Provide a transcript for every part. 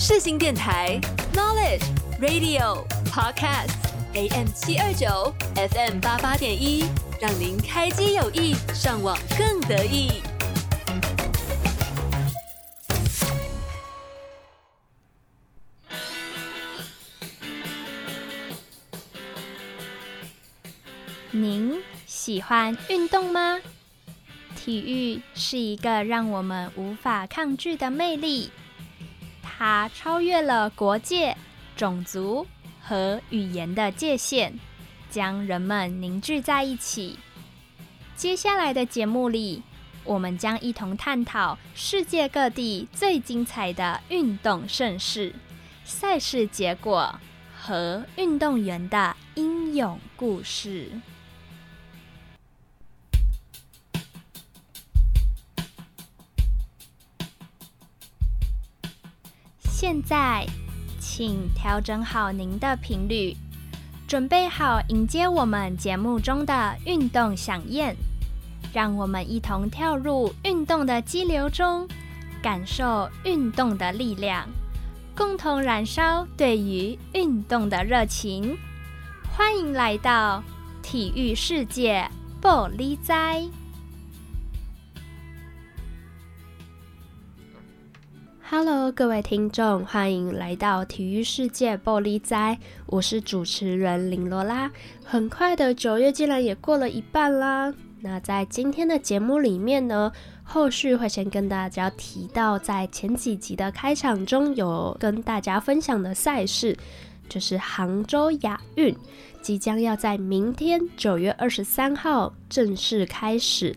世新电台 Knowledge Radio Podcast AM 七二九 FM 八八点一，让您开机有意，上网更得意。您喜欢运动吗？体育是一个让我们无法抗拒的魅力，它超越了国界、种族和语言的界限，将人们凝聚在一起。接下来的节目里，我们将一同探讨世界各地最精彩的运动盛事、赛事结果和运动员的英勇故事。现在，请调整好您的频率，准备好迎接我们节目中的运动响宴。让我们一同跳入运动的激流中，感受运动的力量，共同燃烧对于运动的热情。欢迎来到体育世界，玻璃斋。Hello，各位听众，欢迎来到体育世界玻璃斋。我是主持人林罗拉。很快的九月竟然也过了一半啦。那在今天的节目里面呢，后续会先跟大家提到，在前几集的开场中有跟大家分享的赛事，就是杭州亚运，即将要在明天九月二十三号正式开始，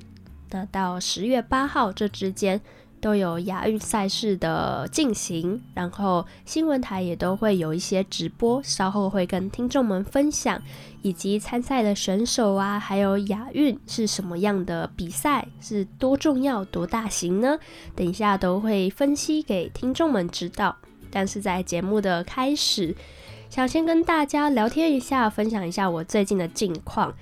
那到十月八号这之间。都有亚运赛事的进行，然后新闻台也都会有一些直播，稍后会跟听众们分享，以及参赛的选手啊，还有亚运是什么样的比赛，是多重要、多大型呢？等一下都会分析给听众们知道。但是在节目的开始，想先跟大家聊天一下，分享一下我最近的近况。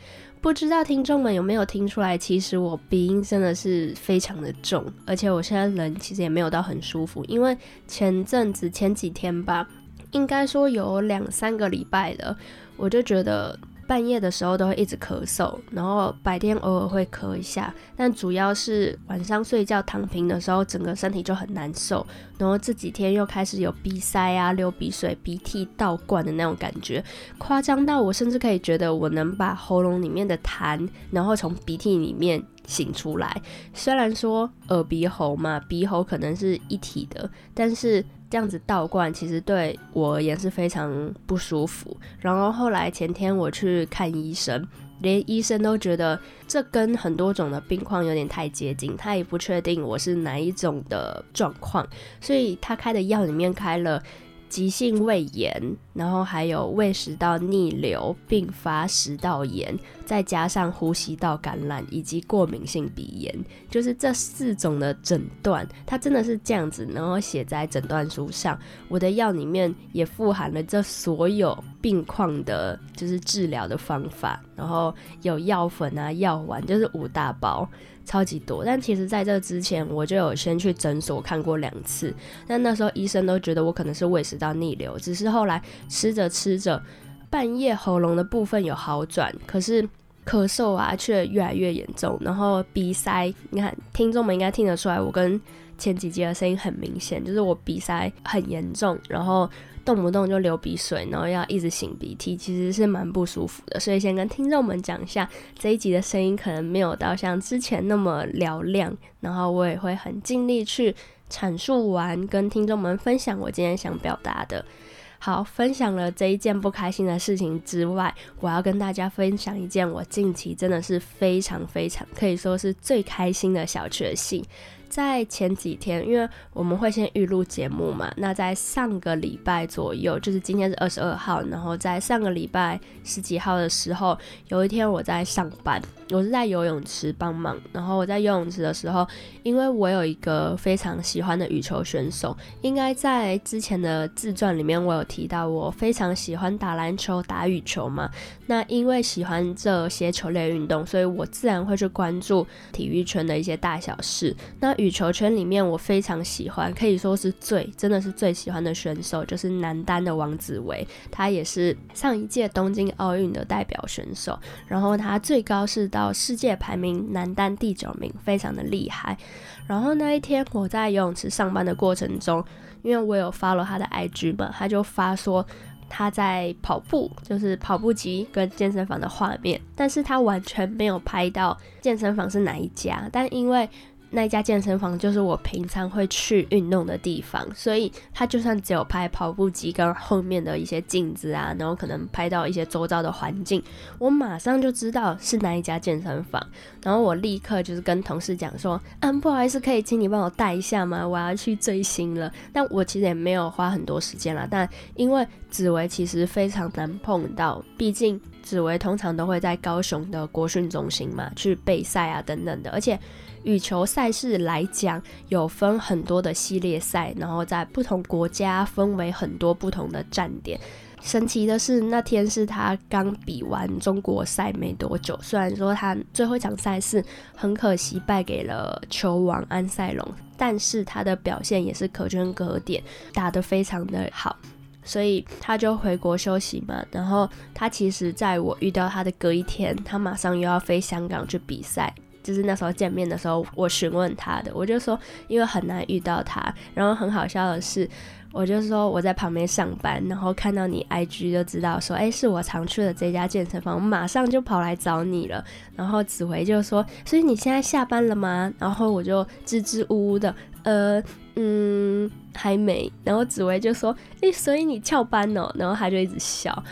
不知道听众们有没有听出来，其实我鼻音真的是非常的重，而且我现在人其实也没有到很舒服，因为前阵子前几天吧，应该说有两三个礼拜了，我就觉得。半夜的时候都会一直咳嗽，然后白天偶尔会咳一下，但主要是晚上睡觉躺平的时候，整个身体就很难受。然后这几天又开始有鼻塞啊、流鼻水、鼻涕倒灌的那种感觉，夸张到我甚至可以觉得我能把喉咙里面的痰，然后从鼻涕里面擤出来。虽然说耳鼻喉嘛，鼻喉可能是一体的，但是。这样子倒灌其实对我而言是非常不舒服。然后后来前天我去看医生，连医生都觉得这跟很多种的病况有点太接近，他也不确定我是哪一种的状况，所以他开的药里面开了。急性胃炎，然后还有胃食道逆流并发食道炎，再加上呼吸道感染以及过敏性鼻炎，就是这四种的诊断，它真的是这样子，然后写在诊断书上。我的药里面也富含了这所有病况的，就是治疗的方法，然后有药粉啊、药丸，就是五大包。超级多，但其实在这之前，我就有先去诊所看过两次，但那时候医生都觉得我可能是胃食道逆流，只是后来吃着吃着，半夜喉咙的部分有好转，可是咳嗽啊却越来越严重，然后鼻塞，你看听众们应该听得出来，我跟前几集的声音很明显，就是我鼻塞很严重，然后。动不动就流鼻水，然后要一直擤鼻涕，其实是蛮不舒服的。所以先跟听众们讲一下，这一集的声音可能没有到像之前那么嘹亮，然后我也会很尽力去阐述完，跟听众们分享我今天想表达的。好，分享了这一件不开心的事情之外，我要跟大家分享一件我近期真的是非常非常可以说是最开心的小确幸。在前几天，因为我们会先预录节目嘛，那在上个礼拜左右，就是今天是二十二号，然后在上个礼拜十几号的时候，有一天我在上班，我是在游泳池帮忙，然后我在游泳池的时候，因为我有一个非常喜欢的羽球选手，应该在之前的自传里面我有提到，我非常喜欢打篮球、打羽球嘛，那因为喜欢这些球类运动，所以我自然会去关注体育圈的一些大小事，那。羽球圈里面，我非常喜欢，可以说是最真的是最喜欢的选手，就是男单的王子维，他也是上一届东京奥运的代表选手，然后他最高是到世界排名男单第九名，非常的厉害。然后那一天我在游泳池上班的过程中，因为我有 follow 他的 IG 嘛，他就发说他在跑步，就是跑步机跟健身房的画面，但是他完全没有拍到健身房是哪一家，但因为那一家健身房就是我平常会去运动的地方，所以他就算只有拍跑步机跟后面的一些镜子啊，然后可能拍到一些周遭的环境，我马上就知道是哪一家健身房，然后我立刻就是跟同事讲说，嗯、不好意思，可以请你帮我带一下吗？我要去追星了。但我其实也没有花很多时间啦，但因为紫薇其实非常难碰到，毕竟紫薇通常都会在高雄的国训中心嘛，去备赛啊等等的，而且。羽球赛事来讲，有分很多的系列赛，然后在不同国家分为很多不同的站点。神奇的是，那天是他刚比完中国赛没多久，虽然说他最后一场赛事很可惜败给了球王安赛龙，但是他的表现也是可圈可点，打得非常的好，所以他就回国休息嘛。然后他其实在我遇到他的隔一天，他马上又要飞香港去比赛。就是那时候见面的时候，我询问他的，我就说，因为很难遇到他，然后很好笑的是，我就说我在旁边上班，然后看到你 IG 就知道说，哎，是我常去的这家健身房，我马上就跑来找你了。然后紫薇就说，所以你现在下班了吗？然后我就支支吾吾的，呃，嗯，还没。然后紫薇就说，哎，所以你翘班哦？然后他就一直笑。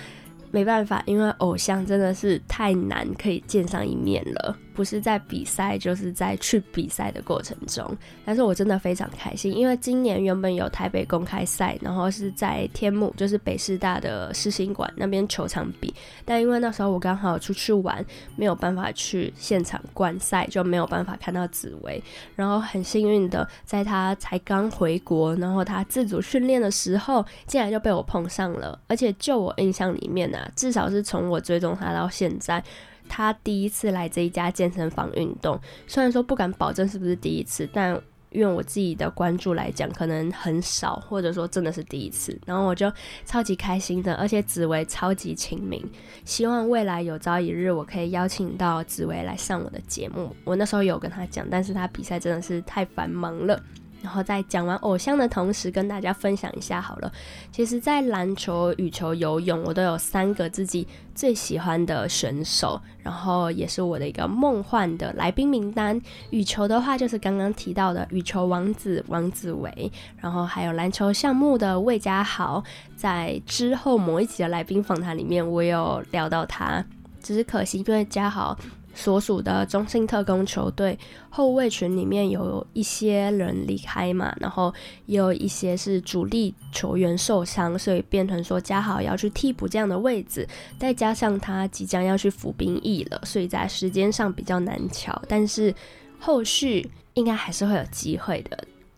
没办法，因为偶像真的是太难可以见上一面了。不是在比赛，就是在去比赛的过程中。但是我真的非常开心，因为今年原本有台北公开赛，然后是在天母，就是北师大的世新馆那边球场比。但因为那时候我刚好出去玩，没有办法去现场观赛，就没有办法看到紫薇。然后很幸运的，在他才刚回国，然后他自主训练的时候，竟然就被我碰上了。而且就我印象里面啊，至少是从我追踪他到现在。他第一次来这一家健身房运动，虽然说不敢保证是不是第一次，但因为我自己的关注来讲，可能很少，或者说真的是第一次，然后我就超级开心的，而且紫薇超级亲民，希望未来有朝一日我可以邀请到紫薇来上我的节目。我那时候有跟他讲，但是他比赛真的是太繁忙了。然后在讲完偶像的同时，跟大家分享一下好了。其实，在篮球、羽球、游泳，我都有三个自己最喜欢的选手，然后也是我的一个梦幻的来宾名单。羽球的话，就是刚刚提到的羽球王子王子维，然后还有篮球项目的魏家豪，在之后某一集的来宾访谈里面，我有聊到他，只是可惜因为家豪。所属的中信特工球队后卫群里面有一些人离开嘛，然后也有一些是主力球员受伤，所以变成说加豪要去替补这样的位置，再加上他即将要去服兵役了，所以在时间上比较难乔。但是后续应该还是会有机会的，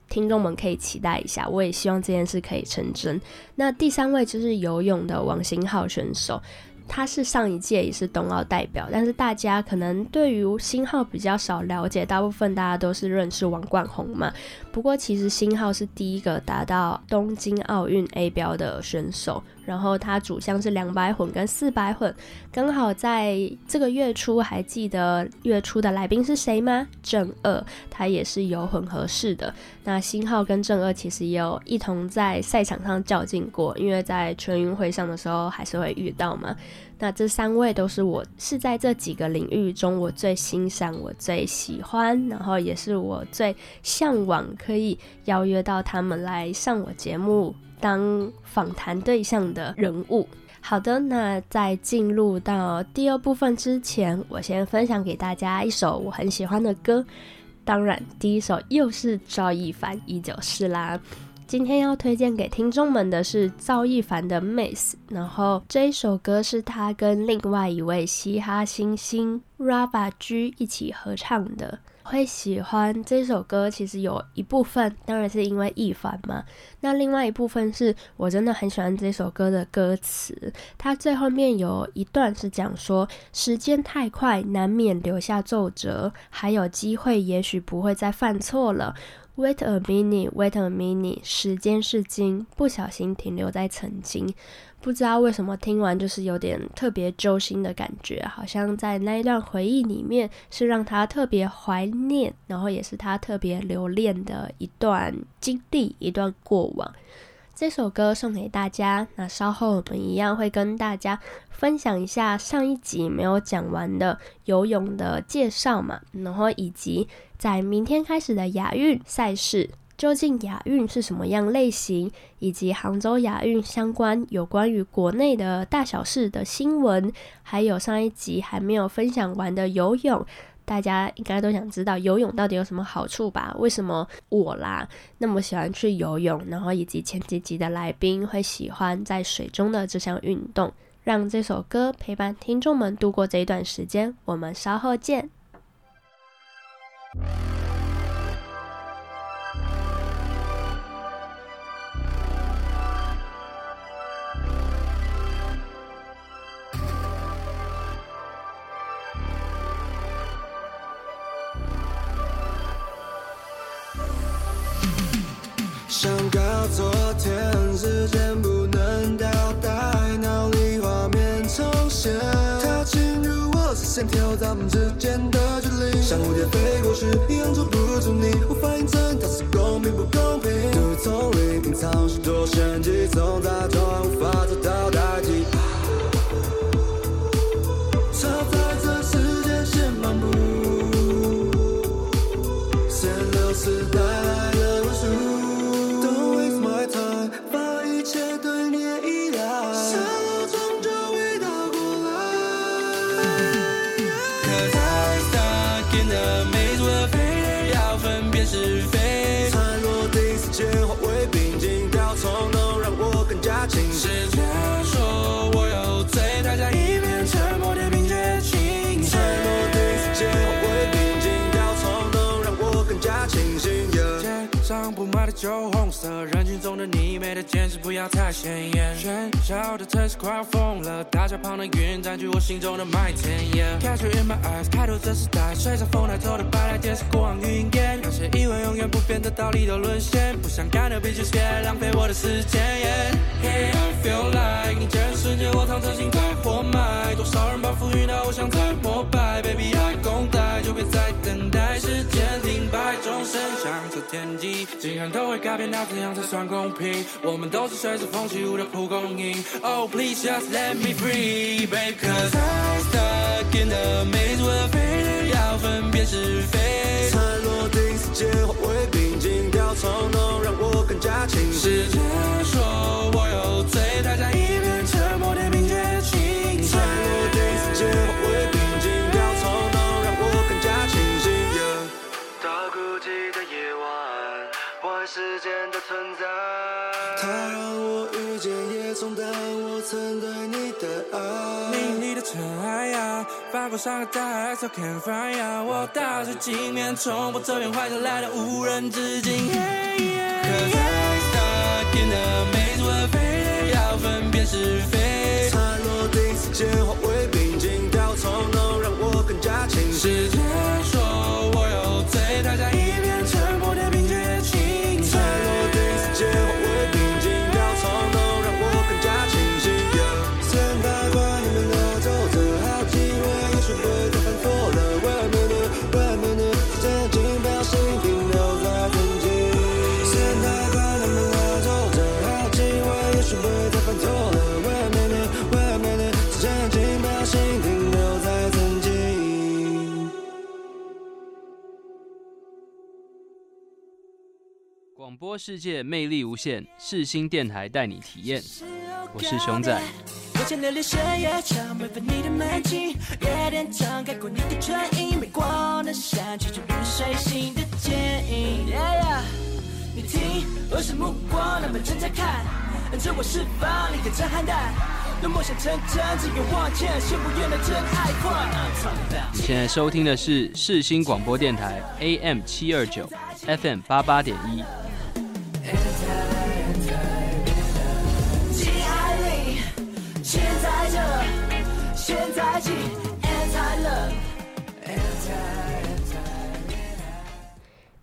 听众们可以期待一下。我也希望这件事可以成真。那第三位就是游泳的王星浩选手。他是上一届也是冬奥代表，但是大家可能对于新浩比较少了解，大部分大家都是认识王冠宏嘛。不过其实新浩是第一个达到东京奥运 A 标的选手，然后他主项是两百混跟四百混，刚好在这个月初，还记得月初的来宾是谁吗？正二，他也是有混合式的。那新浩跟正二其实也有一同在赛场上较劲过，因为在全运会上的时候还是会遇到嘛。那这三位都是我是在这几个领域中我最欣赏、我最喜欢，然后也是我最向往可以邀约到他们来上我节目。当访谈对象的人物。好的，那在进入到第二部分之前，我先分享给大家一首我很喜欢的歌。当然，第一首又是赵一凡《一九四》啦。今天要推荐给听众们的是赵一凡的《Miss》，然后这一首歌是他跟另外一位嘻哈新星 Rava G 一起合唱的。会喜欢这首歌，其实有一部分当然是因为易凡嘛。那另外一部分是我真的很喜欢这首歌的歌词，它最后面有一段是讲说：时间太快，难免留下皱褶，还有机会，也许不会再犯错了。Wait a minute, wait a minute，时间是金，不小心停留在曾经。不知道为什么听完就是有点特别揪心的感觉，好像在那一段回忆里面是让他特别怀念，然后也是他特别留恋的一段经历，一段过往。这首歌送给大家，那稍后我们一样会跟大家分享一下上一集没有讲完的游泳的介绍嘛，然后以及在明天开始的亚运赛事。究竟亚运是什么样类型，以及杭州亚运相关有关于国内的大小事的新闻，还有上一集还没有分享完的游泳，大家应该都想知道游泳到底有什么好处吧？为什么我啦那么喜欢去游泳，然后以及前几集的来宾会喜欢在水中的这项运动？让这首歌陪伴听众们度过这一段时间，我们稍后见。我视线，挑咱们之间的距离。像蝴蝶飞过去，一样捉不住你。无法印证它是公平不公平。毒丛里隐藏许多玄机，总在中酒红色人群中的你，美的简直不要太显眼。喧嚣的城市快要疯了，大桥旁的云占据我心中的麦田。Yeah, catch you in my eyes，开拓这时代，随着风带走的白来电视过往云烟。那些以为永远不变的道理都沦陷，不想干的 bitch，先别浪费我的时间。Yeah, hey, I feel like 你渐世界，我躺着心在活埋。多少人把浮云的偶像在膜拜，Baby I gon' die，就别再等待，时间停摆，钟声响彻天际，竟然都。会改变，那怎样才算公平？我们都是随着风起舞的蒲公英。Oh please just let me free, babe. Cause I'm stuck in the maze fear，要分辨是非。才落定，世界化为平静，掉冲动让我更加清醒。时间存在，它让我遇见，也冲淡我曾对你的爱。美丽的尘埃呀，发过伤的大海，So can't find 呀。我打碎镜面，冲破这片坏下来的无人之境。Cause I'm stuck in the maze with fear，要分辨是非。才落定，时间化为播世界魅力无限，世新电台带你体验。我是熊仔。自我释放，你可真憨蛋。让梦想成真，只愿往前，先不愿的真爱快。你现在收听的是世新广播电台 AM 七二九，FM 八八点一。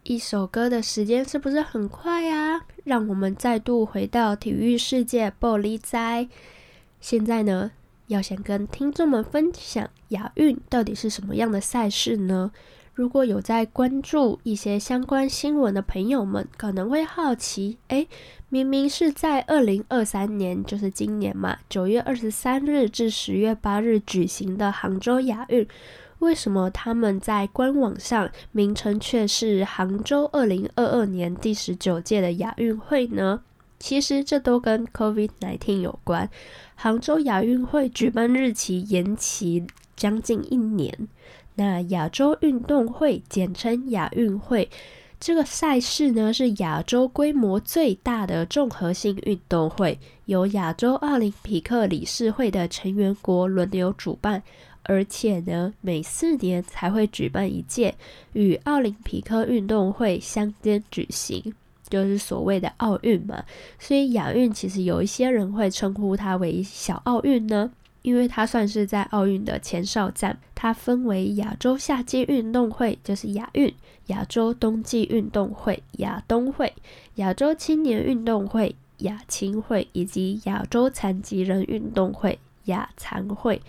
一首歌的时间是不是很快啊？让我们再度回到体育世界，玻璃斋。现在呢，要先跟听众们分享亚运到底是什么样的赛事呢？如果有在关注一些相关新闻的朋友们，可能会好奇：诶，明明是在二零二三年，就是今年嘛，九月二十三日至十月八日举行的杭州亚运。为什么他们在官网上名称却是杭州二零二二年第十九届的亚运会呢？其实这都跟 COVID-19 有关。杭州亚运会举办日期延期将近一年。那亚洲运动会简称亚运会，这个赛事呢是亚洲规模最大的综合性运动会，由亚洲奥林匹克理事会的成员国轮流主办。而且呢，每四年才会举办一届，与奥林匹克运动会相间举行，就是所谓的奥运嘛。所以亚运其实有一些人会称呼它为小奥运呢，因为它算是在奥运的前哨站。它分为亚洲夏季运动会，就是亚运；亚洲冬季运动会，亚冬会；亚洲青年运动会，亚青会，以及亚洲残疾人运动会，亚残会。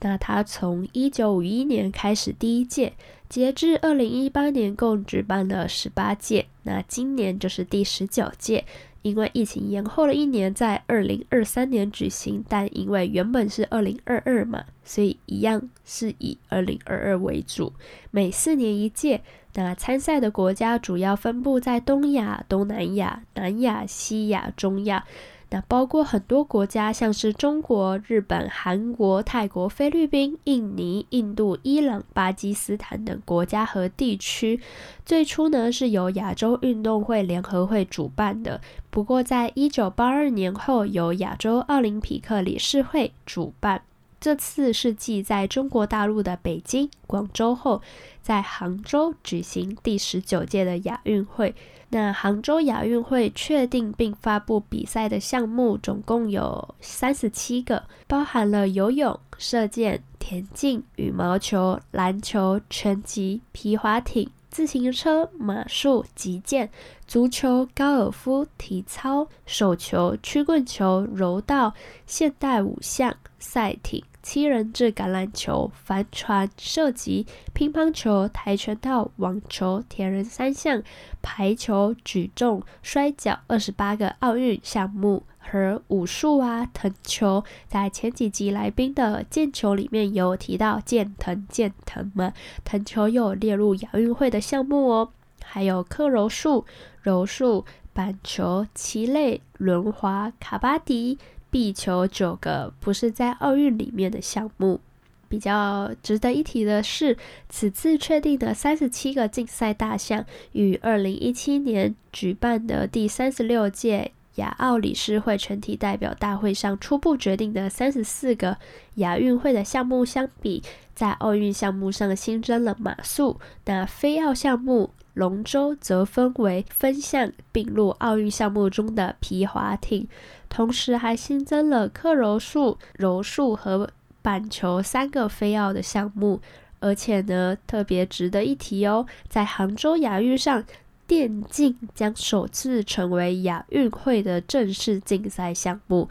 那他从一九五一年开始第一届，截至二零一八年共举办了十八届，那今年就是第十九届。因为疫情延后了一年，在二零二三年举行，但因为原本是二零二二嘛，所以一样是以二零二二为主，每四年一届。那参赛的国家主要分布在东亚、东南亚、南亚、西亚、中亚。那包括很多国家，像是中国、日本、韩国、泰国、菲律宾、印尼、印度、伊朗、巴基斯坦等国家和地区。最初呢是由亚洲运动会联合会主办的，不过在一九八二年后由亚洲奥林匹克理事会主办。这次是继在中国大陆的北京、广州后，在杭州举行第十九届的亚运会。那杭州亚运会确定并发布比赛的项目，总共有三十七个，包含了游泳、射箭、田径、羽毛球、篮球、拳击、皮划艇。自行车、马术、击剑、足球、高尔夫、体操、手球、曲棍球、柔道、现代五项、赛艇、七人制橄榄球、帆船、射击、乒乓球、跆拳道、网球、铁人三项、排球、举重、摔跤，二十八个奥运项目。和武术啊，藤球，在前几集来宾的剑球里面有提到剑藤剑藤嘛，藤球又列入亚运会的项目哦。还有克柔术、柔术、板球、棋类、轮滑、卡巴迪、壁球九个不是在奥运里面的项目。比较值得一提的是，此次确定的三十七个竞赛大项，与二零一七年举办的第三十六届。亚奥理事会全体代表大会上初步决定的三十四个亚运会的项目相比，在奥运项目上新增了马术，那非奥项目龙舟则分为分项并入奥运项目中的皮划艇，同时还新增了克柔术、柔术和板球三个非奥的项目，而且呢，特别值得一提哦，在杭州亚运上。电竞将首次成为亚运会的正式竞赛项目，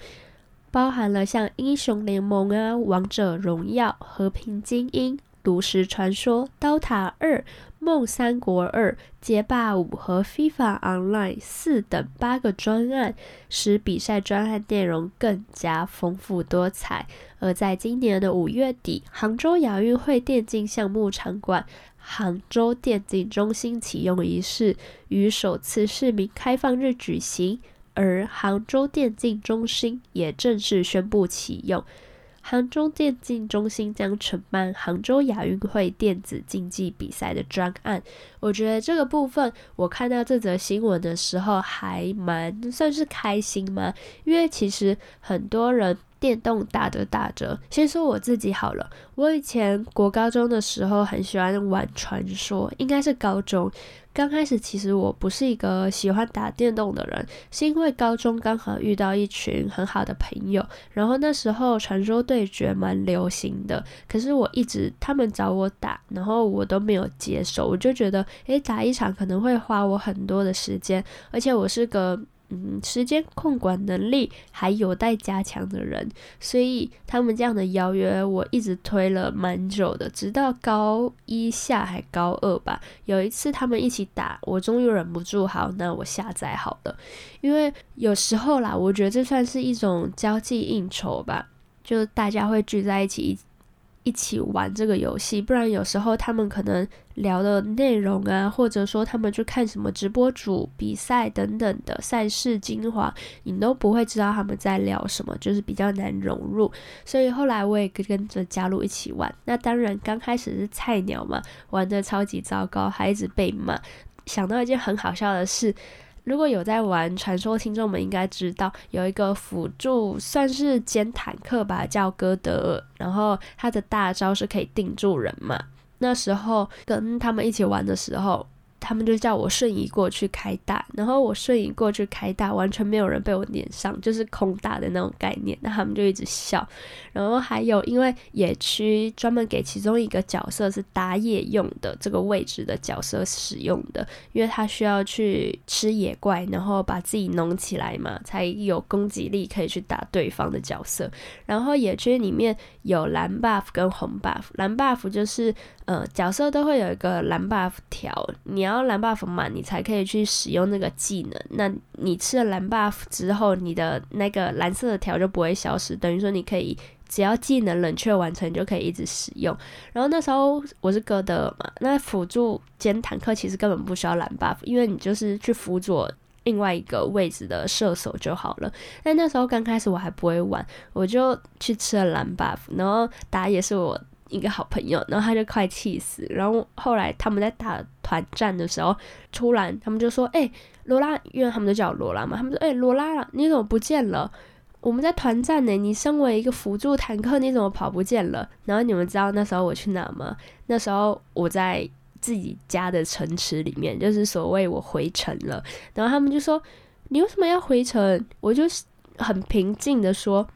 包含了像英雄联盟啊、王者荣耀、和平精英、炉石传说、刀塔二、梦三国二、街霸五和 FIFA Online 四等八个专案，使比赛专案内容更加丰富多彩。而在今年的五月底，杭州亚运会电竞项目场馆。杭州电竞中心启用仪式于首次市民开放日举行，而杭州电竞中心也正式宣布启用。杭州电竞中心将承办杭州亚运会电子竞技比赛的专案。我觉得这个部分，我看到这则新闻的时候还蛮算是开心嘛，因为其实很多人。电动打着打着，先说我自己好了。我以前国高中的时候很喜欢玩传说，应该是高中刚开始。其实我不是一个喜欢打电动的人，是因为高中刚好遇到一群很好的朋友，然后那时候传说对决蛮流行的。可是我一直他们找我打，然后我都没有接受，我就觉得，诶，打一场可能会花我很多的时间，而且我是个。嗯，时间控管能力还有待加强的人，所以他们这样的邀约我一直推了蛮久的，直到高一下还高二吧。有一次他们一起打，我终于忍不住，好，那我下载好了。因为有时候啦，我觉得这算是一种交际应酬吧，就大家会聚在一起。一起玩这个游戏，不然有时候他们可能聊的内容啊，或者说他们去看什么直播主比赛等等的赛事精华，你都不会知道他们在聊什么，就是比较难融入。所以后来我也跟着加入一起玩。那当然刚开始是菜鸟嘛，玩得超级糟糕，还一直被骂。想到一件很好笑的事。如果有在玩传说，听众们应该知道有一个辅助，算是捡坦克吧，叫歌德尔，然后他的大招是可以定住人嘛。那时候跟他们一起玩的时候。他们就叫我瞬移过去开大，然后我瞬移过去开大，完全没有人被我撵上，就是空大的那种概念。那他们就一直笑。然后还有，因为野区专门给其中一个角色是打野用的这个位置的角色使用的，因为他需要去吃野怪，然后把自己农起来嘛，才有攻击力可以去打对方的角色。然后野区里面有蓝 buff 跟红 buff，蓝 buff 就是。呃，角色都会有一个蓝 buff 条，你要蓝 buff 满，你才可以去使用那个技能。那你吃了蓝 buff 之后，你的那个蓝色的条就不会消失，等于说你可以只要技能冷却完成就可以一直使用。然后那时候我是哥德尔嘛，那辅助兼坦克其实根本不需要蓝 buff，因为你就是去辅佐另外一个位置的射手就好了。但那时候刚开始我还不会玩，我就去吃了蓝 buff，然后打野是我。一个好朋友，然后他就快气死。然后后来他们在打团战的时候，突然他们就说：“哎、罗拉，因为他们都叫罗拉嘛，他们说：‘哎、罗拉，你怎么不见了？我们在团战呢，你身为一个辅助坦克，你怎么跑不见了？’然后你们知道那时候我去哪吗？那时候我在自己家的城池里面，就是所谓我回城了。然后他们就说：‘你为什么要回城？’我就很平静的说：‘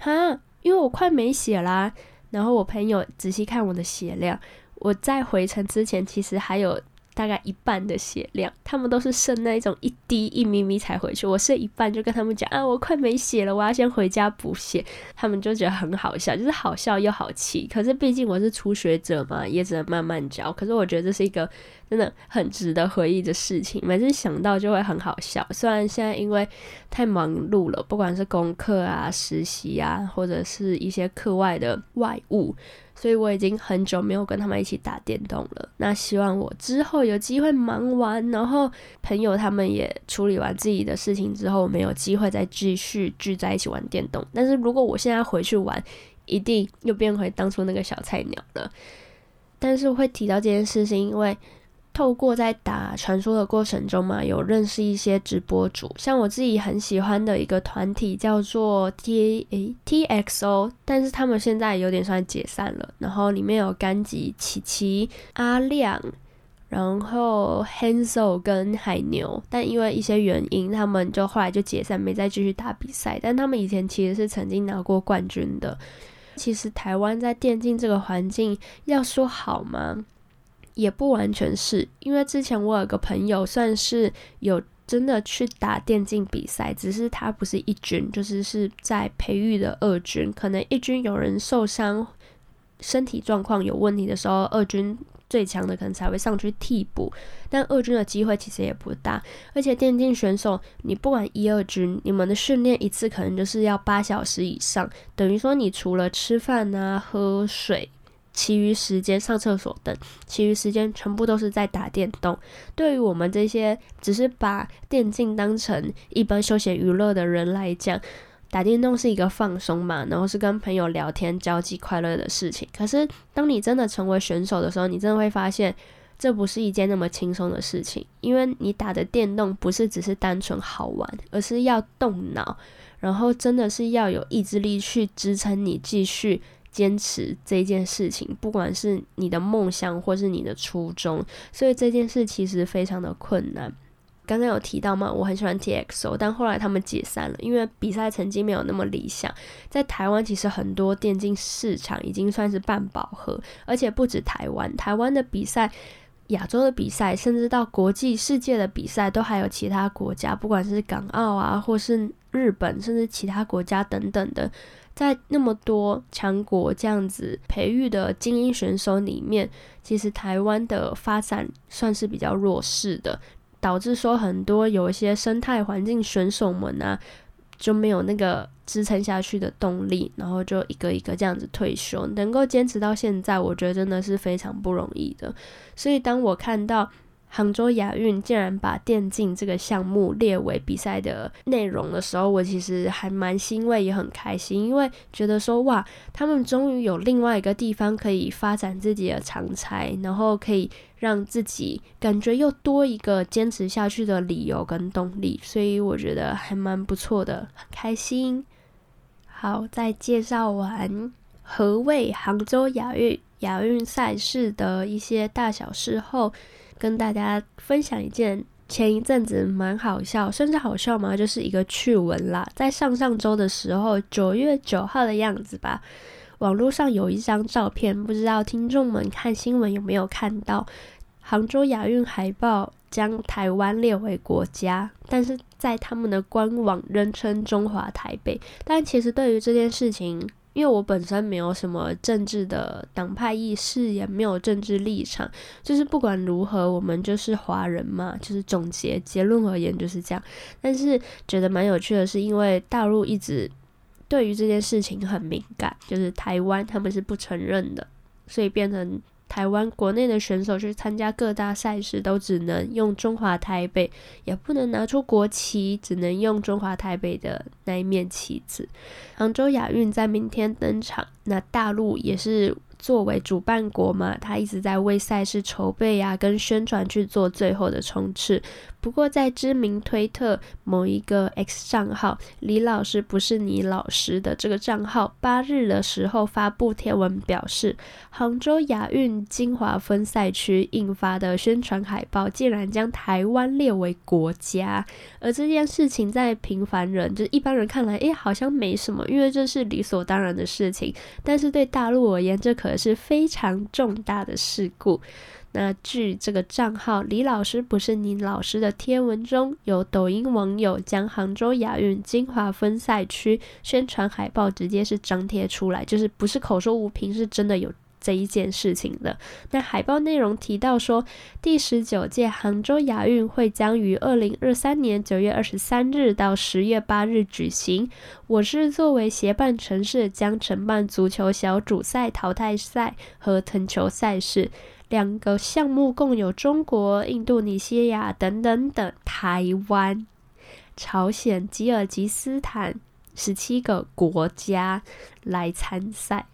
哈，因为我快没血啦。’然后我朋友仔细看我的血量，我在回城之前其实还有大概一半的血量，他们都是剩那一种一滴一咪咪才回去，我剩一半就跟他们讲啊，我快没血了，我要先回家补血，他们就觉得很好笑，就是好笑又好气。可是毕竟我是初学者嘛，也只能慢慢教。可是我觉得这是一个真的很值得回忆的事情，每次想到就会很好笑。虽然现在因为太忙碌了，不管是功课啊、实习啊，或者是一些课外的外务。所以我已经很久没有跟他们一起打电动了。那希望我之后有机会忙完，然后朋友他们也处理完自己的事情之后，我们有机会再继续聚在一起玩电动。但是如果我现在回去玩，一定又变回当初那个小菜鸟了。但是会提到这件事，情因为。透过在打传说的过程中嘛，有认识一些直播主，像我自己很喜欢的一个团体叫做 T A T X O，但是他们现在有点算解散了。然后里面有甘吉、琪琪、阿亮，然后 Hansel 跟海牛，但因为一些原因，他们就后来就解散，没再继续打比赛。但他们以前其实是曾经拿过冠军的。其实台湾在电竞这个环境，要说好吗？也不完全是，因为之前我有个朋友算是有真的去打电竞比赛，只是他不是一军，就是是在培育的二军。可能一军有人受伤，身体状况有问题的时候，二军最强的可能才会上去替补。但二军的机会其实也不大，而且电竞选手，你不管一二军，你们的训练一次可能就是要八小时以上，等于说你除了吃饭啊、喝水。其余时间上厕所等，其余时间全部都是在打电动。对于我们这些只是把电竞当成一般休闲娱乐的人来讲，打电动是一个放松嘛，然后是跟朋友聊天、交际、快乐的事情。可是当你真的成为选手的时候，你真的会发现，这不是一件那么轻松的事情，因为你打的电动不是只是单纯好玩，而是要动脑，然后真的是要有意志力去支撑你继续。坚持这件事情，不管是你的梦想或是你的初衷，所以这件事其实非常的困难。刚刚有提到嘛，我很喜欢 TXO，但后来他们解散了，因为比赛成绩没有那么理想。在台湾，其实很多电竞市场已经算是半饱和，而且不止台湾，台湾的比赛、亚洲的比赛，甚至到国际世界的比赛，都还有其他国家，不管是港澳啊，或是日本，甚至其他国家等等的。在那么多强国这样子培育的精英选手里面，其实台湾的发展算是比较弱势的，导致说很多有一些生态环境选手们啊，就没有那个支撑下去的动力，然后就一个一个这样子退休，能够坚持到现在，我觉得真的是非常不容易的。所以当我看到，杭州亚运竟然把电竞这个项目列为比赛的内容的时候，我其实还蛮欣慰，也很开心，因为觉得说哇，他们终于有另外一个地方可以发展自己的长才，然后可以让自己感觉又多一个坚持下去的理由跟动力，所以我觉得还蛮不错的，很开心。好，在介绍完何谓杭州亚运亚运赛事的一些大小事后。跟大家分享一件前一阵子蛮好笑，甚至好笑吗？就是一个趣闻啦。在上上周的时候，九月九号的样子吧，网络上有一张照片，不知道听众们看新闻有没有看到？杭州亚运海报将台湾列为国家，但是在他们的官网仍称中华台北。但其实对于这件事情，因为我本身没有什么政治的党派意识，也没有政治立场，就是不管如何，我们就是华人嘛，就是总结结论而言就是这样。但是觉得蛮有趣的是，因为大陆一直对于这件事情很敏感，就是台湾他们是不承认的，所以变成。台湾国内的选手去参加各大赛事，都只能用中华台北，也不能拿出国旗，只能用中华台北的那一面旗子。杭州亚运在明天登场，那大陆也是。作为主办国嘛，他一直在为赛事筹备呀，跟宣传去做最后的冲刺。不过，在知名推特某一个 X 账号“李老师不是你老师”的这个账号，八日的时候发布贴文表示，杭州亚运金华分赛区印发的宣传海报竟然将台湾列为国家，而这件事情在平凡人，就是一般人看来，诶，好像没什么，因为这是理所当然的事情。但是对大陆而言，这可是非常重大的事故。那据这个账号“李老师不是你老师”的贴文中，有抖音网友将杭州亚运金华分赛区宣传海报直接是张贴出来，就是不是口说无凭，是真的有这一件事情的。那海报内容提到说，第十九届杭州亚运会将于二零二三年九月二十三日到十月八日举行。我市作为协办城市，将承办足球小组赛、淘汰赛和藤球赛事。两个项目共有中国、印度尼西亚等等等，台湾、朝鲜、吉尔吉斯坦十七个国家来参赛。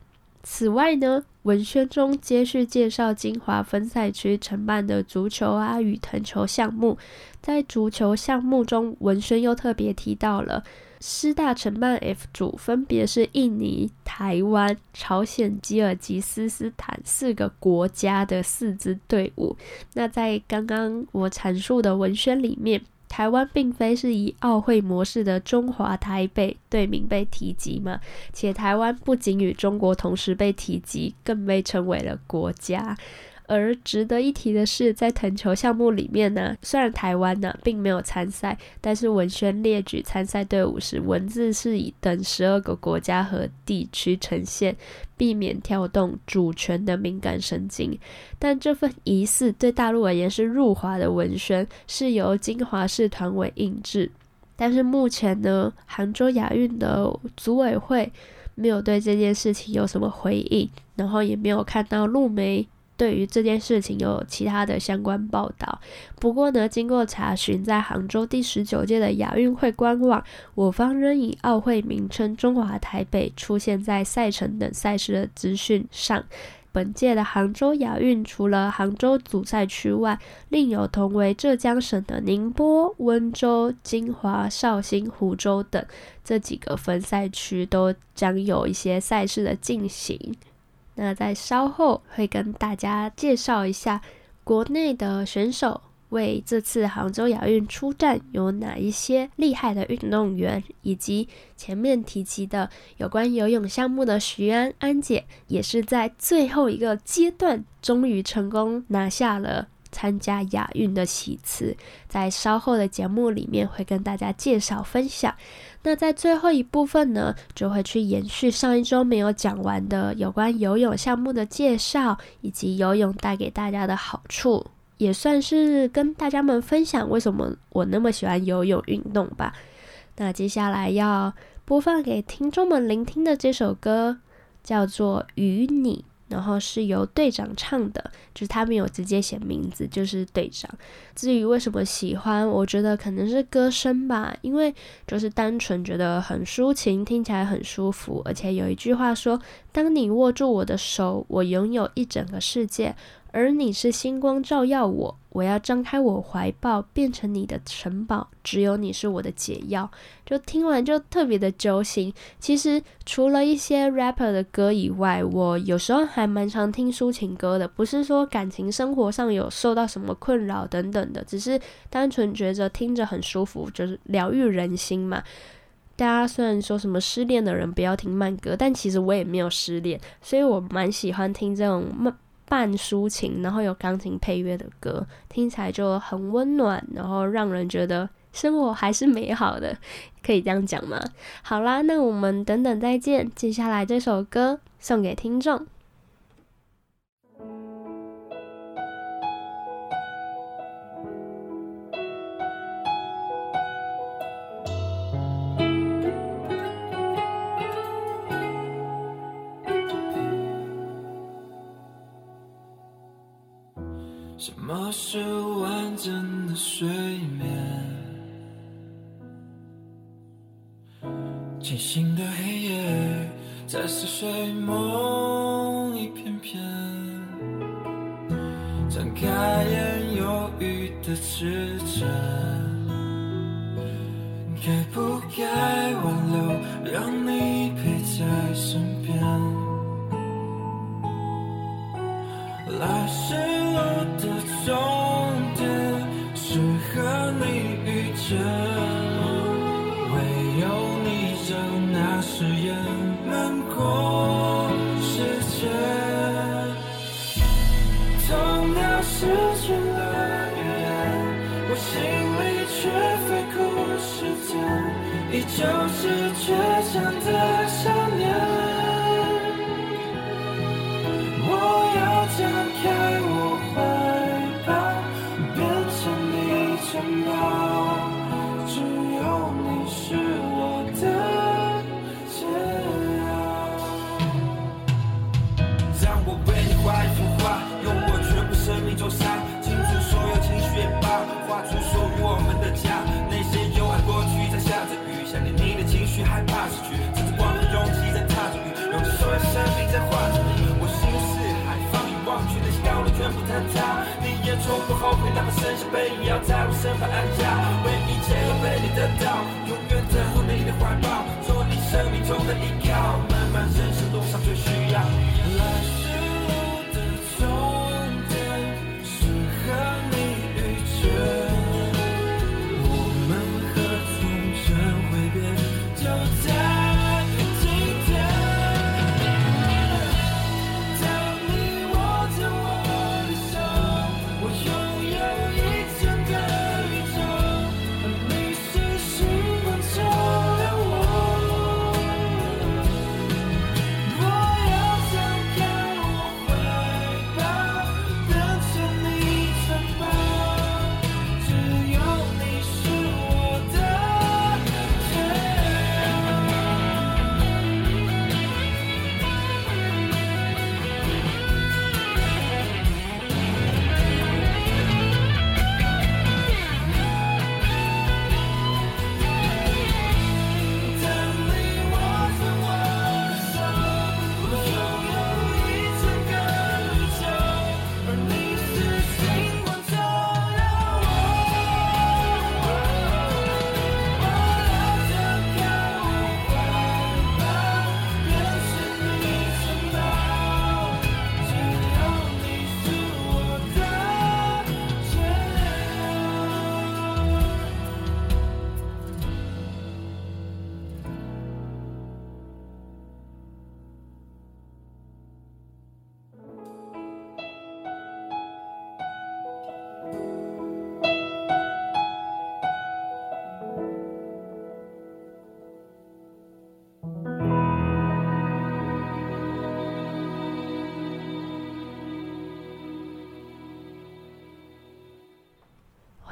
此外呢，文宣中接续介绍金华分赛区承办的足球啊与藤球项目，在足球项目中，文宣又特别提到了。师大承办 F 组分别是印尼、台湾、朝鲜、吉尔吉斯斯坦四个国家的四支队伍。那在刚刚我阐述的文宣里面，台湾并非是以奥会模式的中华台北队名被提及嘛？且台湾不仅与中国同时被提及，更被称为了国家。而值得一提的是，在藤球项目里面呢，虽然台湾呢并没有参赛，但是文宣列举参赛队伍时，文字是以等十二个国家和地区呈现，避免跳动主权的敏感神经。但这份疑似对大陆而言是入华的文宣，是由金华市团委印制。但是目前呢，杭州亚运的组委会没有对这件事情有什么回应，然后也没有看到陆媒。对于这件事情有其他的相关报道。不过呢，经过查询，在杭州第十九届的亚运会官网，我方仍以奥会名称“中华台北”出现在赛程等赛事的资讯上。本届的杭州亚运，除了杭州主赛区外，另有同为浙江省的宁波、温州、金华、绍兴、湖州等这几个分赛区，都将有一些赛事的进行。那在稍后会跟大家介绍一下国内的选手。为这次杭州亚运出战有哪一些厉害的运动员，以及前面提及的有关游泳项目的徐安安姐，也是在最后一个阶段终于成功拿下了参加亚运的席次，在稍后的节目里面会跟大家介绍分享。那在最后一部分呢，就会去延续上一周没有讲完的有关游泳项目的介绍，以及游泳带给大家的好处。也算是跟大家们分享为什么我那么喜欢游泳运动吧。那接下来要播放给听众们聆听的这首歌叫做《与你》，然后是由队长唱的，就是他没有直接写名字，就是队长。至于为什么喜欢，我觉得可能是歌声吧，因为就是单纯觉得很抒情，听起来很舒服，而且有一句话说：“当你握住我的手，我拥有一整个世界。”而你是星光照耀我，我要张开我怀抱，变成你的城堡。只有你是我的解药。就听完就特别的揪心。其实除了一些 rapper 的歌以外，我有时候还蛮常听抒情歌的。不是说感情生活上有受到什么困扰等等的，只是单纯觉得听着很舒服，就是疗愈人心嘛。大家虽然说什么失恋的人不要听慢歌，但其实我也没有失恋，所以我蛮喜欢听这种慢。半抒情，然后有钢琴配乐的歌，听起来就很温暖，然后让人觉得生活还是美好的，可以这样讲吗？好啦，那我们等等再见。接下来这首歌送给听众。么是完整的睡眠？清醒的黑夜，在似睡梦一片片。睁开眼，犹豫的指针，该不该挽留，让你陪在身边？来时路的终点是和你遇见，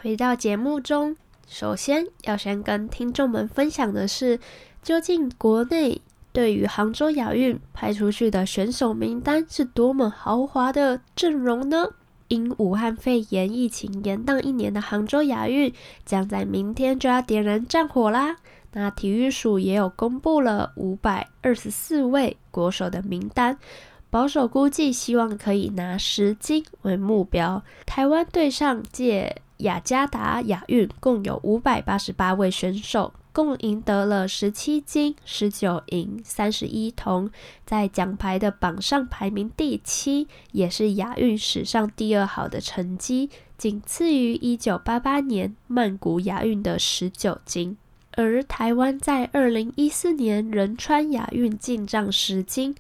回到节目中，首先要先跟听众们分享的是，究竟国内对于杭州亚运派出去的选手名单是多么豪华的阵容呢？因武汉肺炎疫情延宕一年的杭州亚运，将在明天就要点燃战火啦。那体育署也有公布了五百二十四位国手的名单，保守估计希望可以拿十金为目标。台湾队上届雅加达亚运共有五百八十八位选手。共赢得了十七金、十九银、三十一铜，在奖牌的榜上排名第七，也是亚运史上第二好的成绩，仅次于一九八八年曼谷亚运的十九金。而台湾在二零一四年仁川亚运进账十金，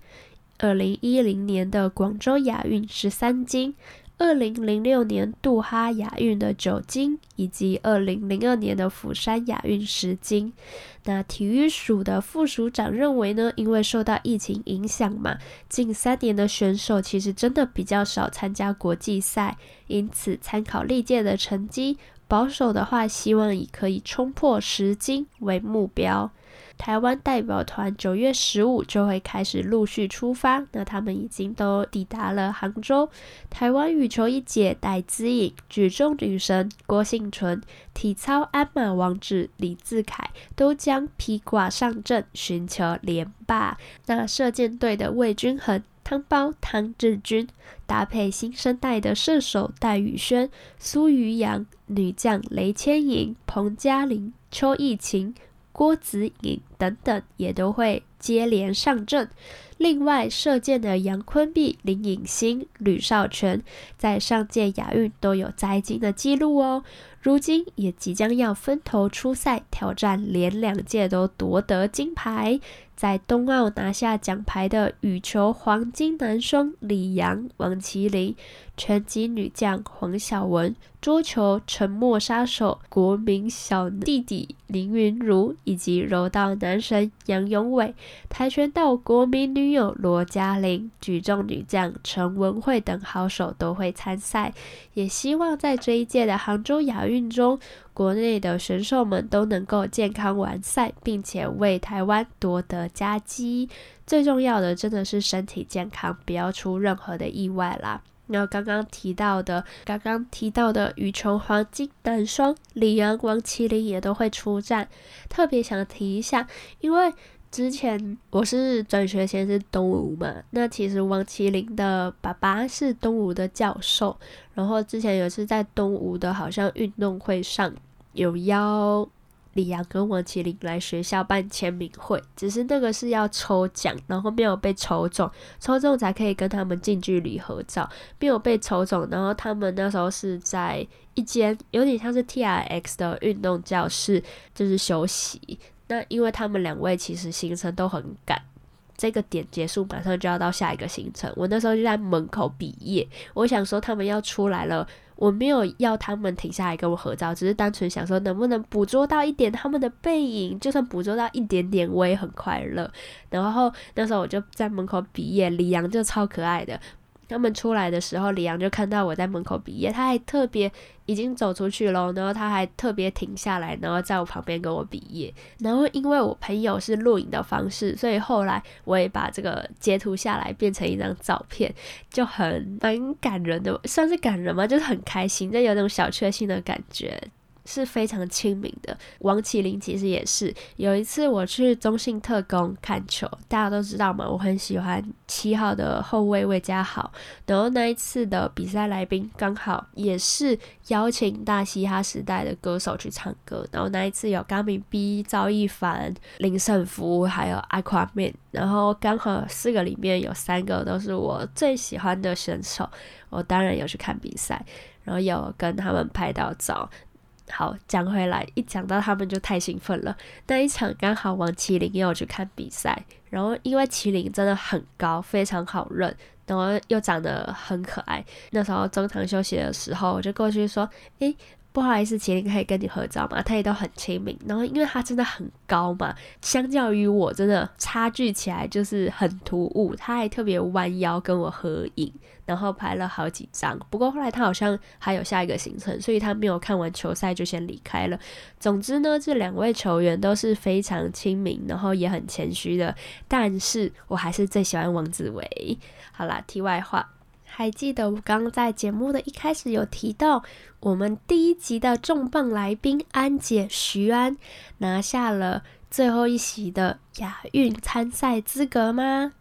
二零一零年的广州亚运十三金。二零零六年杜哈亚运的九金，以及二零零二年的釜山亚运十金。那体育署的副署长认为呢，因为受到疫情影响嘛，近三年的选手其实真的比较少参加国际赛，因此参考历届的成绩，保守的话，希望以可以冲破十金为目标。台湾代表团九月十五就会开始陆续出发，那他们已经都抵达了杭州。台湾羽球一姐戴资颖、举重女神郭婞淳、体操鞍马王子李自凯都将披挂上阵，寻求连霸。那射箭队的魏均衡、汤包、汤智钧搭配新生代的射手戴宇轩、苏于阳，女将雷千莹、彭嘉玲、邱意晴。郭子颖等等也都会接连上阵。另外，射箭的杨坤碧、林颖欣、吕少全在上届亚运都有摘金的记录哦。如今也即将要分头出赛，挑战连两届都夺得金牌。在冬奥拿下奖牌的羽球黄金男双李洋、王齐麟，拳击女将黄晓雯，桌球沉默杀手国民小弟弟林昀儒，以及柔道男神杨勇伟，跆拳道国民女友罗嘉玲，举重女将陈文慧等好手都会参赛，也希望在这一届的杭州亚运中。国内的选手们都能够健康完赛，并且为台湾夺得佳绩。最重要的真的是身体健康，不要出任何的意外啦。那刚刚提到的，刚刚提到的羽球黄金男双李洋、王齐麟也都会出战。特别想提一下，因为之前我是转学前是东吴嘛，那其实王麒麟的爸爸是东吴的教授。然后之前有次在东吴的，好像运动会上有邀李阳跟王麒麟来学校办签名会，只是那个是要抽奖，然后没有被抽中，抽中才可以跟他们近距离合照，没有被抽中。然后他们那时候是在一间有点像是 TRX 的运动教室，就是休息。那因为他们两位其实行程都很赶。这个点结束，马上就要到下一个行程。我那时候就在门口比耶，我想说他们要出来了，我没有要他们停下来跟我合照，只是单纯想说能不能捕捉到一点他们的背影，就算捕捉到一点点，我也很快乐。然后那时候我就在门口比耶，李阳就超可爱的。他们出来的时候，李阳就看到我在门口比耶，他还特别已经走出去了，然后他还特别停下来，然后在我旁边跟我比耶。然后因为我朋友是录影的方式，所以后来我也把这个截图下来，变成一张照片，就很蛮感人的，算是感人吗？就是很开心，就有那种小确幸的感觉。是非常亲民的。王齐麟其实也是。有一次我去中信特攻看球，大家都知道嘛，我很喜欢七号的后卫魏家豪。然后那一次的比赛来宾刚好也是邀请大嘻哈时代的歌手去唱歌。然后那一次有 Gummy B、赵一凡、林胜福，还有 Aquaman。然后刚好四个里面有三个都是我最喜欢的选手，我当然有去看比赛，然后有跟他们拍到照。好，讲回来，一讲到他们就太兴奋了。那一场刚好王麒麟也有去看比赛，然后因为麒麟真的很高，非常好认，然后又长得很可爱。那时候中场休息的时候，我就过去说：“诶，不好意思，请你可以跟你合照吗？他也都很亲民。然后因为他真的很高嘛，相较于我真的差距起来就是很突兀，他还特别弯腰跟我合影，然后拍了好几张。不过后来他好像还有下一个行程，所以他没有看完球赛就先离开了。总之呢，这两位球员都是非常亲民，然后也很谦虚的。但是我还是最喜欢王子维。好啦，题外话。还记得我刚刚在节目的一开始有提到，我们第一集的重磅来宾安姐徐安拿下了最后一席的亚运参赛资格吗？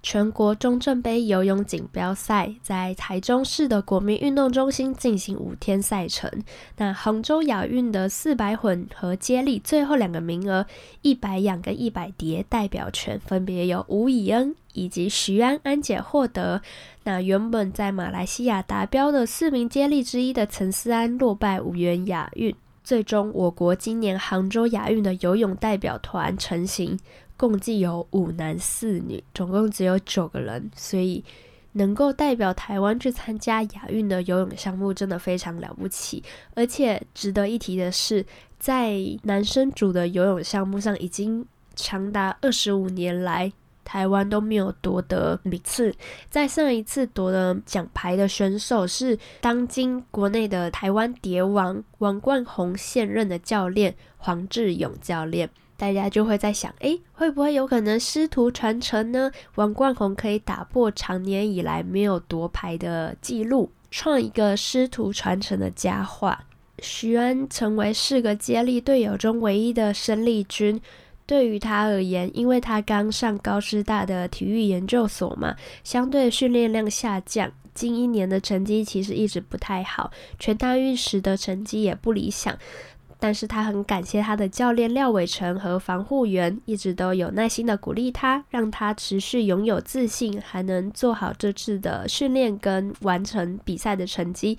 全国中正杯游泳锦标赛在台中市的国民运动中心进行五天赛程。那杭州亚运的四百混合接力最后两个名额，一百仰跟一百蝶代表权分别由吴以恩以及徐安安姐获得。那原本在马来西亚达标的四名接力之一的陈思安落败无缘亚运。最终，我国今年杭州亚运的游泳代表团成型。共计有五男四女，总共只有九个人，所以能够代表台湾去参加亚运的游泳项目真的非常了不起。而且值得一提的是，在男生组的游泳项目上，已经长达二十五年来，台湾都没有夺得名次。在上一次夺得奖牌的选手是当今国内的台湾蝶王王冠宏现任的教练黄志勇教练。大家就会在想，诶，会不会有可能师徒传承呢？王冠宏可以打破长年以来没有夺牌的记录，创一个师徒传承的佳话。徐安成为四个接力队友中唯一的生力军，对于他而言，因为他刚上高师大的体育研究所嘛，相对训练量下降，近一年的成绩其实一直不太好，全大运时的成绩也不理想。但是他很感谢他的教练廖伟成和防护员，一直都有耐心的鼓励他，让他持续拥有自信，还能做好这次的训练跟完成比赛的成绩。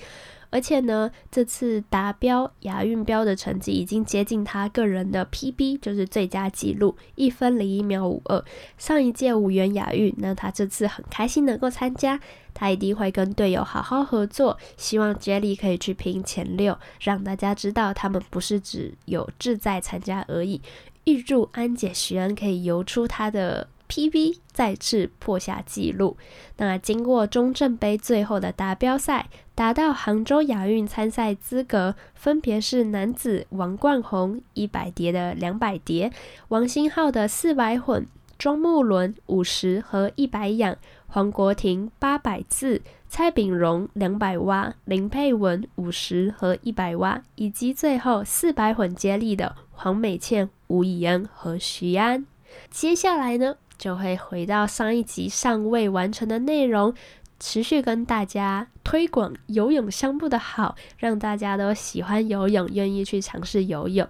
而且呢，这次达标亚运标的成绩已经接近他个人的 PB，就是最佳纪录，一分零一秒五二。上一届五元亚运，那他这次很开心能够参加，他一定会跟队友好好合作，希望接力可以去拼前六，让大家知道他们不是只有志在参加而已。预祝安姐徐恩可以游出他的。PB 再次破下纪录。那经过中正杯最后的达标赛，达到杭州亚运参赛资格，分别是男子王冠宏一百蝶的两百蝶，王星浩的四百混，庄木伦五十和一百仰，黄国廷八百自，蔡炳荣两百蛙，林佩文五十和一百蛙，以及最后四百混接力的黄美倩、吴以恩和徐安。接下来呢，就会回到上一集尚未完成的内容，持续跟大家推广游泳项目的好，让大家都喜欢游泳，愿意去尝试游泳。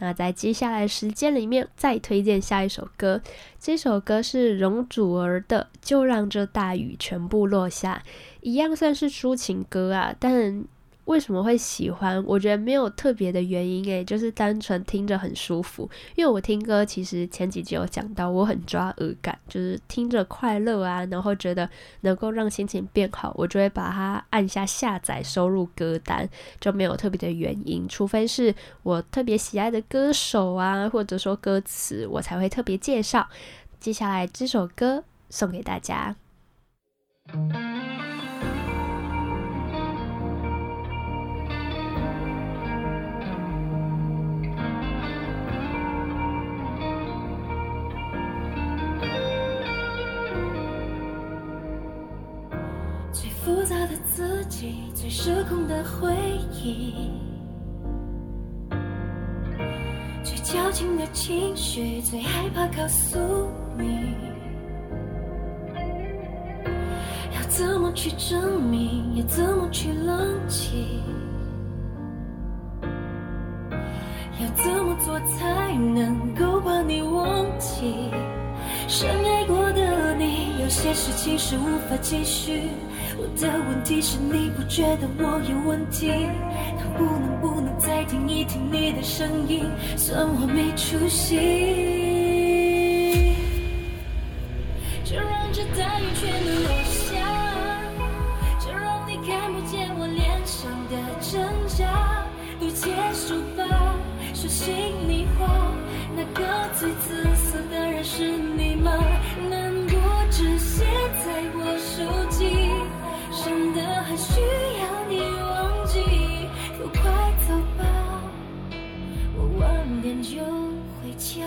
那在接下来时间里面，再推荐下一首歌，这首歌是容祖儿的《就让这大雨全部落下》，一样算是抒情歌啊，但。为什么会喜欢？我觉得没有特别的原因诶，就是单纯听着很舒服。因为我听歌其实前几集有讲到，我很抓耳感，就是听着快乐啊，然后觉得能够让心情变好，我就会把它按下下载，收入歌单，就没有特别的原因。除非是我特别喜爱的歌手啊，或者说歌词，我才会特别介绍。接下来这首歌送给大家。自己，最失控的回忆，最矫情的情绪，最害怕告诉你。要怎么去证明？要怎么去冷静？要怎么做才能够把你忘记？深爱过的你，有些事情是无法继续。我的问题是你不觉得我有问题？能不能不能再听一听你的声音算我没出息。就让这大雨全都落下就让你看不见我脸上的挣扎都结束吧说心里话那个最自私的人是你吗？还需要你忘记。都快走吧，我晚点就回家。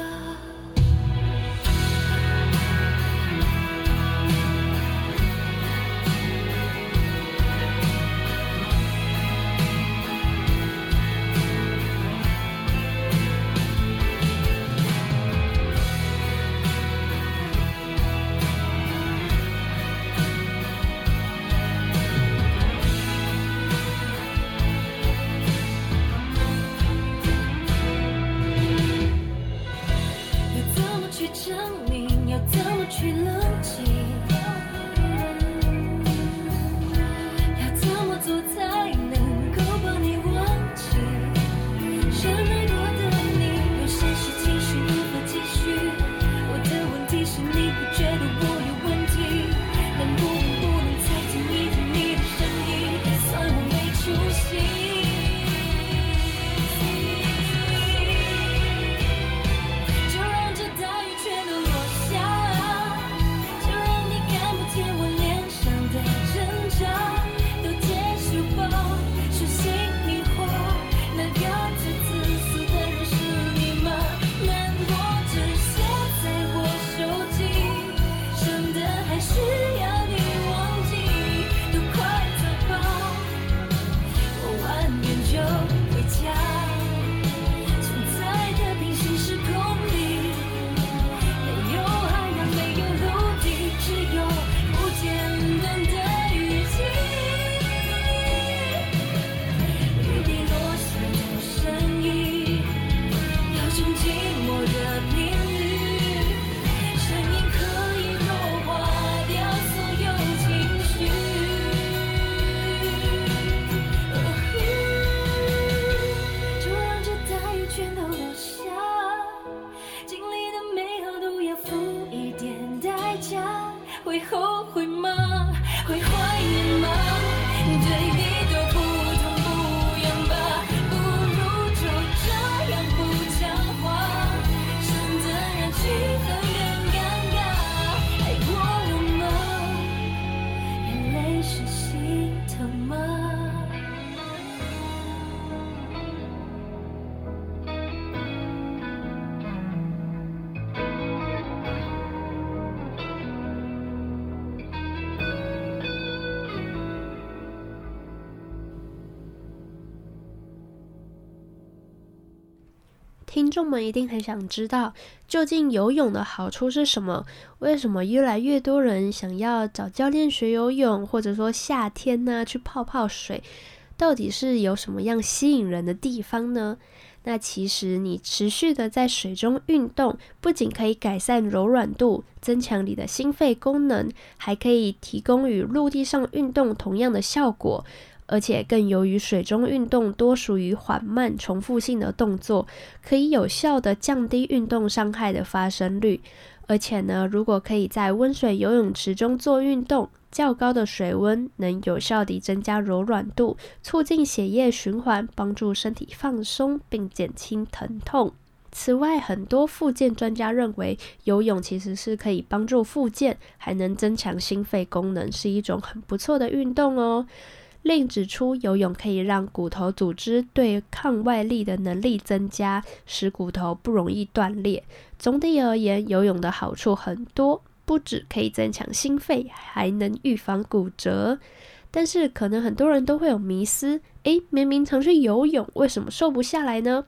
听众们一定很想知道，究竟游泳的好处是什么？为什么越来越多人想要找教练学游泳，或者说夏天呢、去泡泡水，到底是有什么样吸引人的地方呢？那其实你持续的在水中运动，不仅可以改善柔软度，增强你的心肺功能，还可以提供与陆地上运动同样的效果。而且更由于水中运动多属于缓慢重复性的动作，可以有效地降低运动伤害的发生率。而且呢，如果可以在温水游泳池中做运动，较高的水温能有效地增加柔软度，促进血液循环，帮助身体放松并减轻疼痛。此外，很多复健专家认为，游泳其实是可以帮助复健，还能增强心肺功能，是一种很不错的运动哦。另指出，游泳可以让骨头组织对抗外力的能力增加，使骨头不容易断裂。总体而言，游泳的好处很多，不只可以增强心肺，还能预防骨折。但是，可能很多人都会有迷思：诶，明明常去游泳，为什么瘦不下来呢？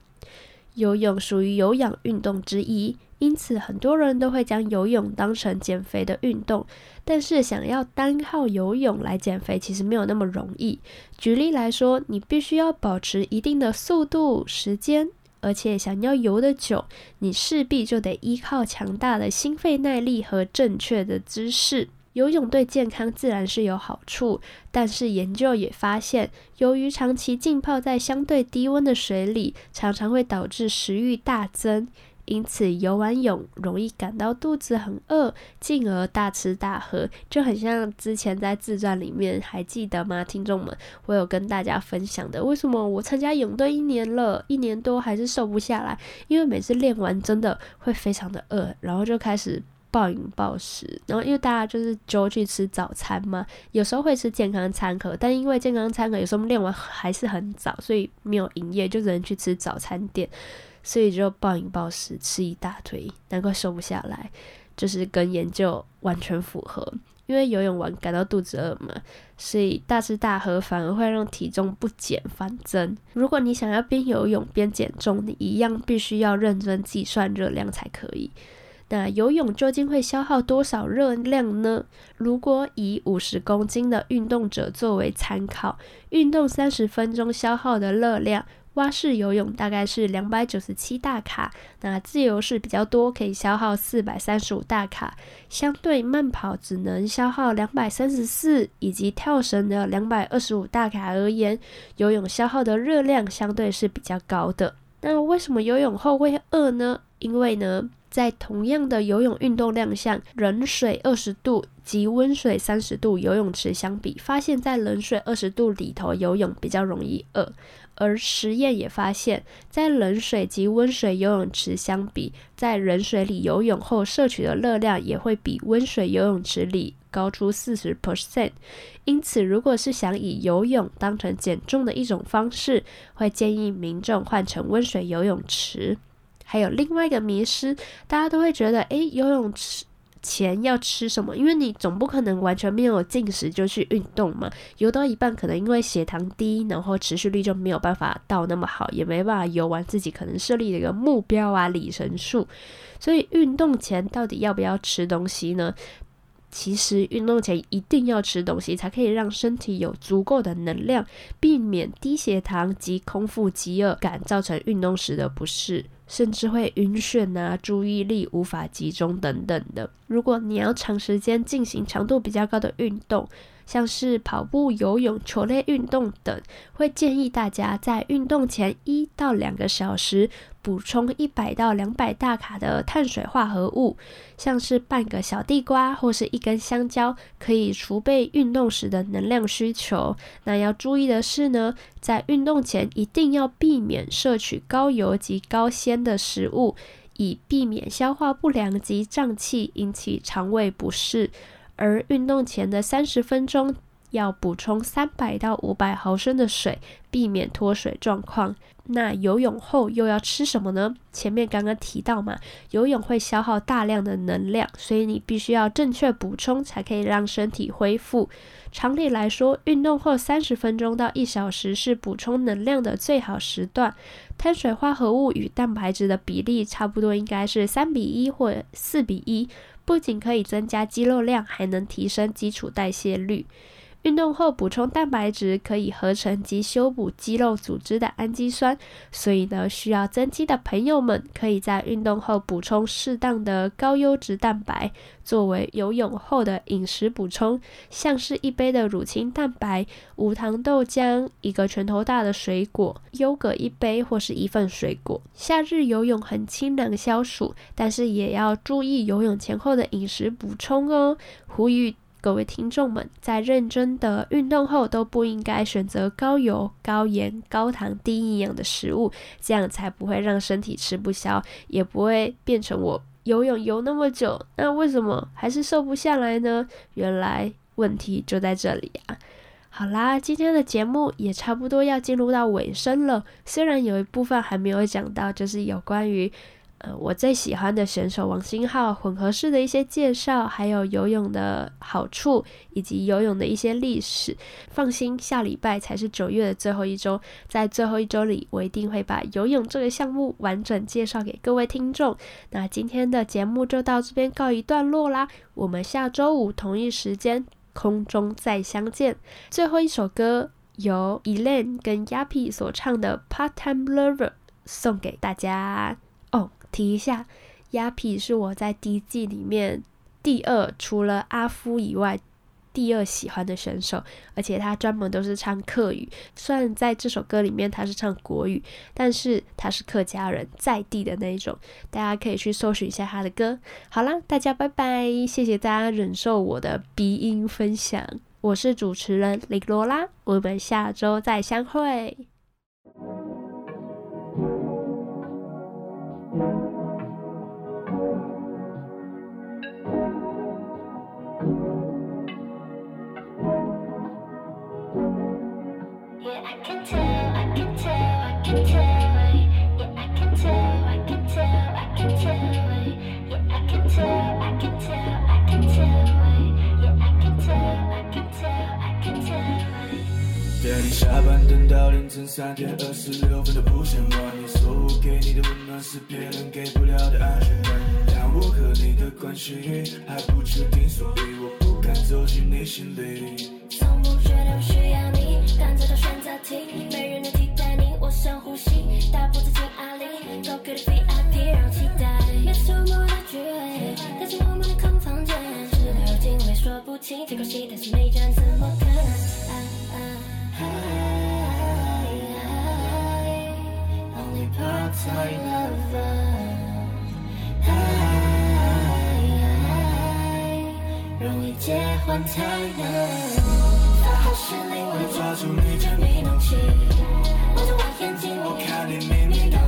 游泳属于有氧运动之一。因此，很多人都会将游泳当成减肥的运动，但是想要单靠游泳来减肥，其实没有那么容易。举例来说，你必须要保持一定的速度、时间，而且想要游得久，你势必就得依靠强大的心肺耐力和正确的姿势。游泳对健康自然是有好处，但是研究也发现，由于长期浸泡在相对低温的水里，常常会导致食欲大增。因此游完泳容易感到肚子很饿，进而大吃大喝，就很像之前在自传里面还记得吗？听众们，我有跟大家分享的，为什么我参加泳队一年了，一年多还是瘦不下来？因为每次练完真的会非常的饿，然后就开始。暴饮暴食，然后因为大家就是就去吃早餐嘛，有时候会吃健康餐盒，但因为健康餐盒有时候练完还是很早，所以没有营业，就只能去吃早餐店，所以就暴饮暴食吃一大堆，难怪瘦不下来，就是跟研究完全符合。因为游泳完感到肚子饿嘛，所以大吃大喝反而会让体重不减反增。如果你想要边游泳边减重，你一样必须要认真计算热量才可以。那游泳究竟会消耗多少热量呢？如果以五十公斤的运动者作为参考，运动三十分钟消耗的热量，蛙式游泳大概是两百九十七大卡，那自由式比较多，可以消耗四百三十五大卡，相对慢跑只能消耗两百三十四，以及跳绳的两百二十五大卡而言，游泳消耗的热量相对是比较高的。那为什么游泳后会饿呢？因为呢，在同样的游泳运动量下，冷水二十度及温水三十度游泳池相比，发现，在冷水二十度里头游泳比较容易饿。而实验也发现，在冷水及温水游泳池相比，在冷水里游泳后摄取的热量也会比温水游泳池里高出四十 percent。因此，如果是想以游泳当成减重的一种方式，会建议民众换成温水游泳池。还有另外一个迷失，大家都会觉得，诶，游泳池前要吃什么？因为你总不可能完全没有进食就去运动嘛。游到一半，可能因为血糖低，然后持续力就没有办法到那么好，也没办法游完自己可能设立的一个目标啊，里程数。所以运动前到底要不要吃东西呢？其实运动前一定要吃东西，才可以让身体有足够的能量，避免低血糖及空腹饥饿感造成运动时的不适。甚至会晕眩啊，注意力无法集中等等的。如果你要长时间进行强度比较高的运动，像是跑步、游泳、球类运动等，会建议大家在运动前一到两个小时补充一百到两百大卡的碳水化合物，像是半个小地瓜或是一根香蕉，可以储备运动时的能量需求。那要注意的是呢，在运动前一定要避免摄取高油及高纤的食物，以避免消化不良及胀气引起肠胃不适。而运动前的三十分钟要补充三百到五百毫升的水，避免脱水状况。那游泳后又要吃什么呢？前面刚刚提到嘛，游泳会消耗大量的能量，所以你必须要正确补充，才可以让身体恢复。常理来说，运动后三十分钟到一小时是补充能量的最好时段。碳水化合物与蛋白质的比例差不多，应该是三比一或四比一。不仅可以增加肌肉量，还能提升基础代谢率。运动后补充蛋白质，可以合成及修补肌肉组织的氨基酸，所以呢，需要增肌的朋友们可以在运动后补充适当的高优质蛋白，作为游泳后的饮食补充，像是一杯的乳清蛋白、无糖豆浆、一个拳头大的水果、优格一杯或是一份水果。夏日游泳很清凉消暑，但是也要注意游泳前后的饮食补充哦。呼吁。各位听众们，在认真的运动后，都不应该选择高油、高盐、高糖、低营养的食物，这样才不会让身体吃不消，也不会变成我游泳游那么久，那为什么还是瘦不下来呢？原来问题就在这里啊！好啦，今天的节目也差不多要进入到尾声了，虽然有一部分还没有讲到，就是有关于。呃，我最喜欢的选手王星浩混合式的一些介绍，还有游泳的好处，以及游泳的一些历史。放心，下礼拜才是九月的最后一周，在最后一周里，我一定会把游泳这个项目完整介绍给各位听众。那今天的节目就到这边告一段落啦，我们下周五同一时间空中再相见。最后一首歌由 Elaine 跟 Yappy 所唱的《Part Time Lover》送给大家。提一下，鸭皮是我在第一季里面第二，除了阿夫以外，第二喜欢的选手，而且他专门都是唱客语。虽然在这首歌里面他是唱国语，但是他是客家人在地的那一种，大家可以去搜寻一下他的歌。好啦，大家拜拜，谢谢大家忍受我的鼻音分享。我是主持人林罗拉，我们下周再相会。Yeah, I can tell, I can tell, I can tell. 下班等到凌晨三点二十六分都不嫌晚，你说我给你的温暖是别人给不了的安全感。但我和你的关系还不确定，所以我不敢走进你心里。从不觉得我需要你，但这道选择题没人能替代你。我深呼吸，大步走进爱里，Go get a VIP 让期待。没什么的聚会，带进我们的空房间，事到如今我也说不清，最可惜的是没讲怎么可能。我抓住你这迷弄器，望着我眼睛，我看你秘密动